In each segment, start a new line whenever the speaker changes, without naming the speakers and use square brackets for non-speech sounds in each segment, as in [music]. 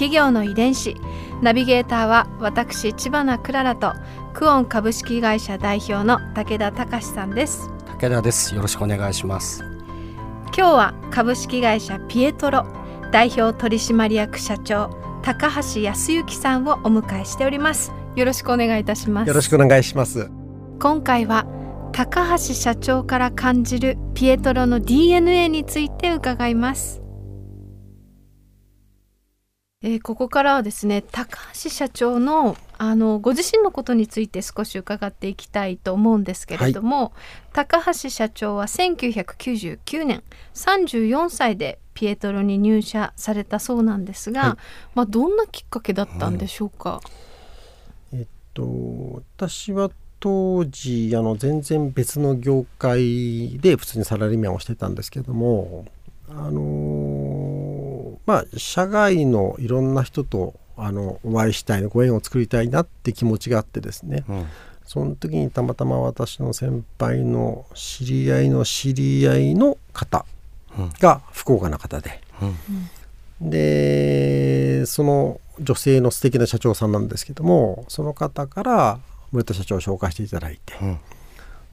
企業の遺伝子。ナビゲーターは私千葉なクララとクオン株式会社代表の武田隆さんです。
武田です。よろしくお願いします。
今日は株式会社ピエトロ代表取締役社長高橋康之さんをお迎えしております。よろしくお願いいたします。
よろしくお願いします。
今回は高橋社長から感じるピエトロの DNA について伺いますえー、ここからはですね高橋社長のあのご自身のことについて少し伺っていきたいと思うんですけれども、はい、高橋社長は1999年34歳でピエトロに入社されたそうなんですが、はい、まあ、どんなきっかけだったんでしょうか、
うん、えっと私は当時あの全然別の業界で普通にサラリーマンをしてたんですけどもあのまあ社外のいろんな人とあのお会いしたいご縁を作りたいなって気持ちがあってですね、うん、その時にたまたま私の先輩の知り合いの知り合いの方が福岡の方で、うん、でその女性の素敵な社長さんなんですけどもその方から森田社長を紹介していただいて、うん、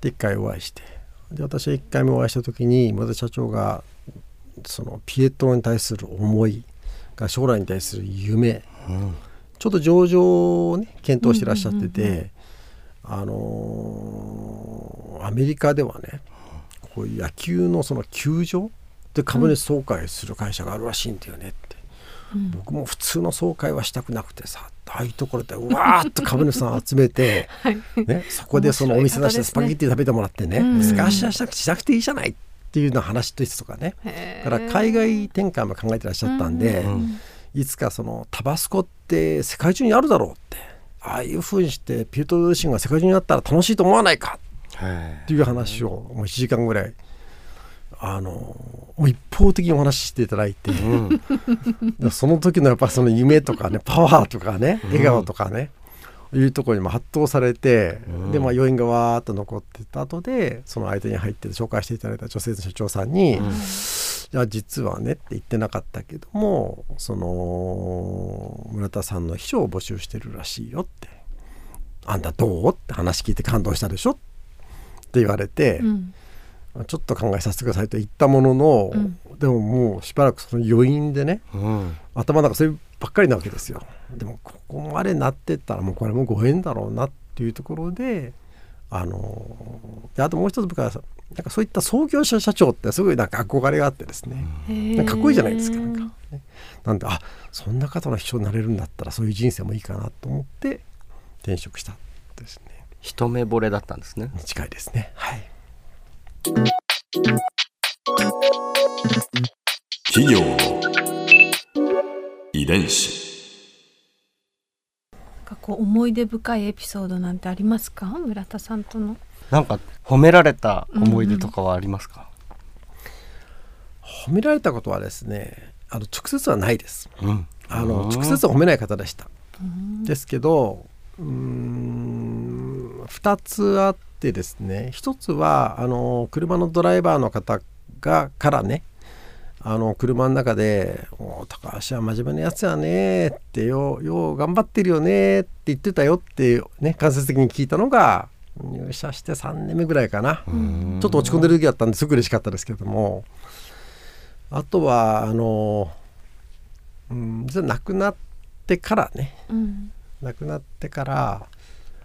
で1回お会いして。で私は1回目お会いした時に森田社長がそのピエトロに対する思いが将来に対する夢、うん、ちょっと上場をね検討してらっしゃってて、あのー、アメリカではねこういう野球のその球場で株主総会する会社があるらしいんだよねって、うん、僕も普通の総会はしたくなくてさああいうところでうわーっと株主さん集めて、[laughs] はい、ね、そこでそのお店出してスパゲッティ食べてもらってね、すかしはしなくていいじゃないっていうような話ですとかね。だから海外展開も考えてらっしゃったんで、いつかそのタバスコって世界中にあるだろうって。ああいうふうにしてピュートルシンが世界中にあったら楽しいと思わないか。っていう話をもう1時間ぐらいあのもう一方的にお話ししていただいて、うん、[laughs] その時のやっぱその夢とかねパワーとかね笑顔とかね、うん、いうところにも圧倒されて、うん、でまあ余韻がわーっと残ってた後でその間に入って紹介していただいた女性の社長さんに「いや実はね」って言ってなかったけどもその村田さんの秘書を募集してるらしいよって「あんたどう?」って話聞いて感動したでしょ？って言われて。うん。ちょっと考えさせてくださいと言ったものの、うん、でももうしばらくその余韻でね、うん、頭の中そればっかりなわけですよ。でもここまでなってったらもうこれもご縁だろうなっていうところであのであともう一つ僕はなんかそういった創業者社長ってすごいなんか憧れがあってですね。かっこいいじゃないですかなんか、ね、なんであそんな方の秘書になれるんだったらそういう人生もいいかなと思って転職したですね。
一目惚れだったんですね。
近いですね。はい。
企業伝子。
こう思い出深いエピソードなんてありますか？村田さんとの。
なんか褒められた思い出とかはありますか、
うんうん、褒められたことはですねあの直接はないです、うん、あの直接は褒めない方でした、ですけどうん2つあってですね。一つはあの車のドライバーの方がからねあの車の中で「お高橋は真面目なやつやね」ってよ「よう頑張ってるよね」って言ってたよってね間接的に聞いたのが入社して3年目ぐらいかな。ちょっと落ち込んでる時だったんです。ごく嬉しかったですけども。あとはあの、うん、実は亡くなってからね、うん、亡くなってから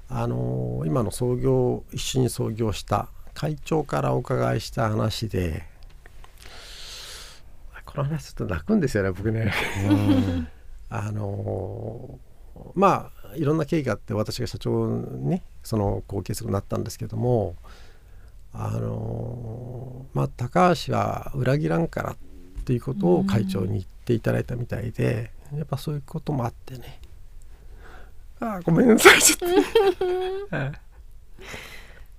あの今の創業一緒に創業した会長からお伺いした話でこの話ちょっと泣くんですよね僕ね。あのまあいろんな経緯があって私が社長にねその後継するになったんですけどもあのまあ高橋は裏切らんからっていうことを会長に言っていただいたみたいでやっぱそういうこともあってね。あごめんなさいちょっと。はい [laughs]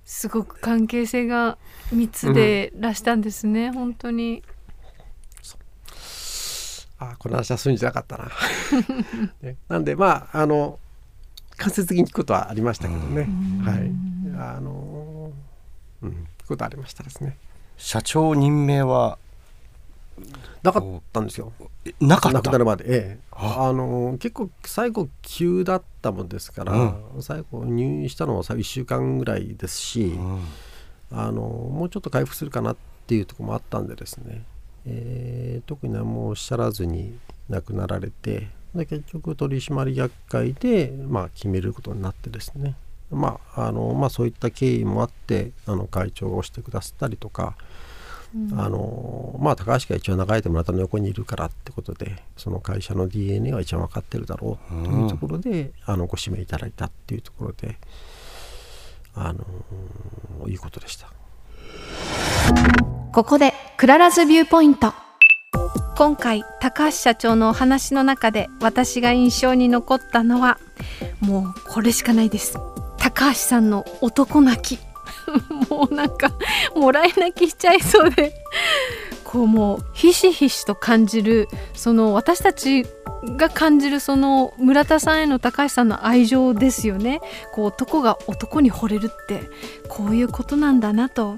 すごく関係性が密でらしたんですね、本当に
あこの話はするんじゃなかったな、[laughs] ね。なんでまああの間接的に聞くことはありましたけどね、はい。あのうん。聞くことありましたですね。
社長任命は
なかったんですよ。
えなかった？
亡くなるまで、ええ、
あ。
あの結構最後急だったもんですから、最後入院したのは最後1週間ぐらいですし、
うん。
あのもうちょっと回復するかなっていうところもあったんでですね、えー特に何もおっしゃらずに亡くなられてで結局取締役会で、まあ、決めることになってですね。まああのまあ、そういった経緯もあってあの会長が押してくださったりとか、あのまあ、高橋が一応長いんで村田の横にいるからってことでその会社の DNA は一番分かってるだろうというところで、あのご指名いただいたっていうところであのいいことでした。
ここで Clara's Viewpoint。今回高橋社長のお話の中で私が印象に残ったのはもうこれしかないです。高橋さんの男泣き。[laughs] もうなんかもらい泣きしちゃいそうで。こうもうひしひしと感じるその私たちが感じるその村田さんへの高橋さんの愛情ですよね。こう男が男に惚れるってこういうことなんだなと。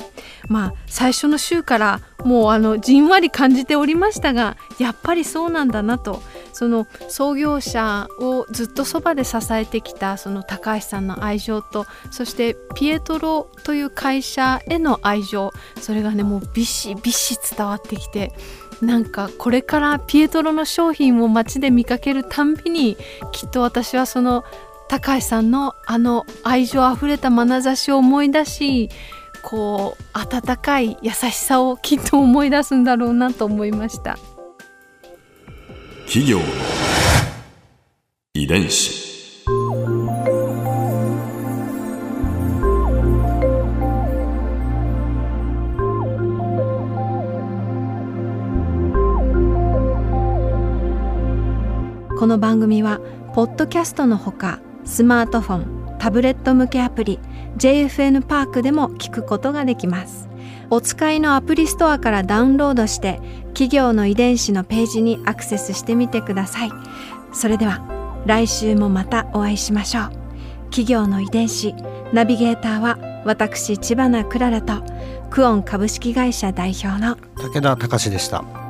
まあ最初の週からもうあのじんわり感じておりましたがやっぱりそうなんだなと。その創業者をずっとそばで支えてきたその高橋さんの愛情とそしてピエトロという会社への愛情それがねもうビシビシ伝わってきてなんかこれからピエトロの商品を街で見かけるたんびにきっと私はその高橋さんのあの愛情あふれた眼差しを思い出しこう温かい優しさをきっと思い出すんだろうなと思いました。
企業の遺伝子。
この番組はポッドキャストのほかスマートフォンタブレット向けアプリ JFN パークでも聞くことができます。お使いのアプリストアからダウンロードして企業の遺伝子のページにアクセスしてみてください。それでは来週もまたお会いしましょう。企業の遺伝子ナビゲーターは私千葉なクララとクオン株式会社代表の
武田隆でした。